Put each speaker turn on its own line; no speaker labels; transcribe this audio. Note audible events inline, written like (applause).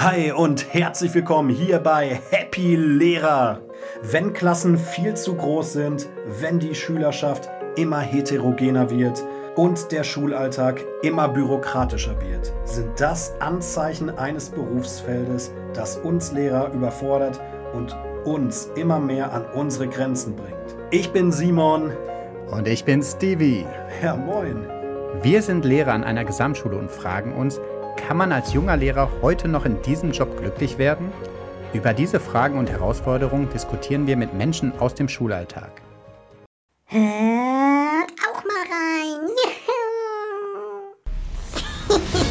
Hi und herzlich willkommen hier bei Happy Lehrer. Wenn Klassen viel zu groß sind, wenn die Schülerschaft immer heterogener wird und der Schulalltag immer bürokratischer wird, sind das Anzeichen eines Berufsfeldes, das uns Lehrer überfordert und uns immer mehr an unsere Grenzen bringt. Ich bin Simon.
Und ich bin Stevie.
Ja, moin.
Wir sind Lehrer an einer Gesamtschule und fragen uns, kann man als junger Lehrer heute noch in diesem Job glücklich werden? Über diese Fragen und Herausforderungen diskutieren wir mit Menschen aus dem Schulalltag.
Hört auch mal rein. Juhu. (laughs) (laughs)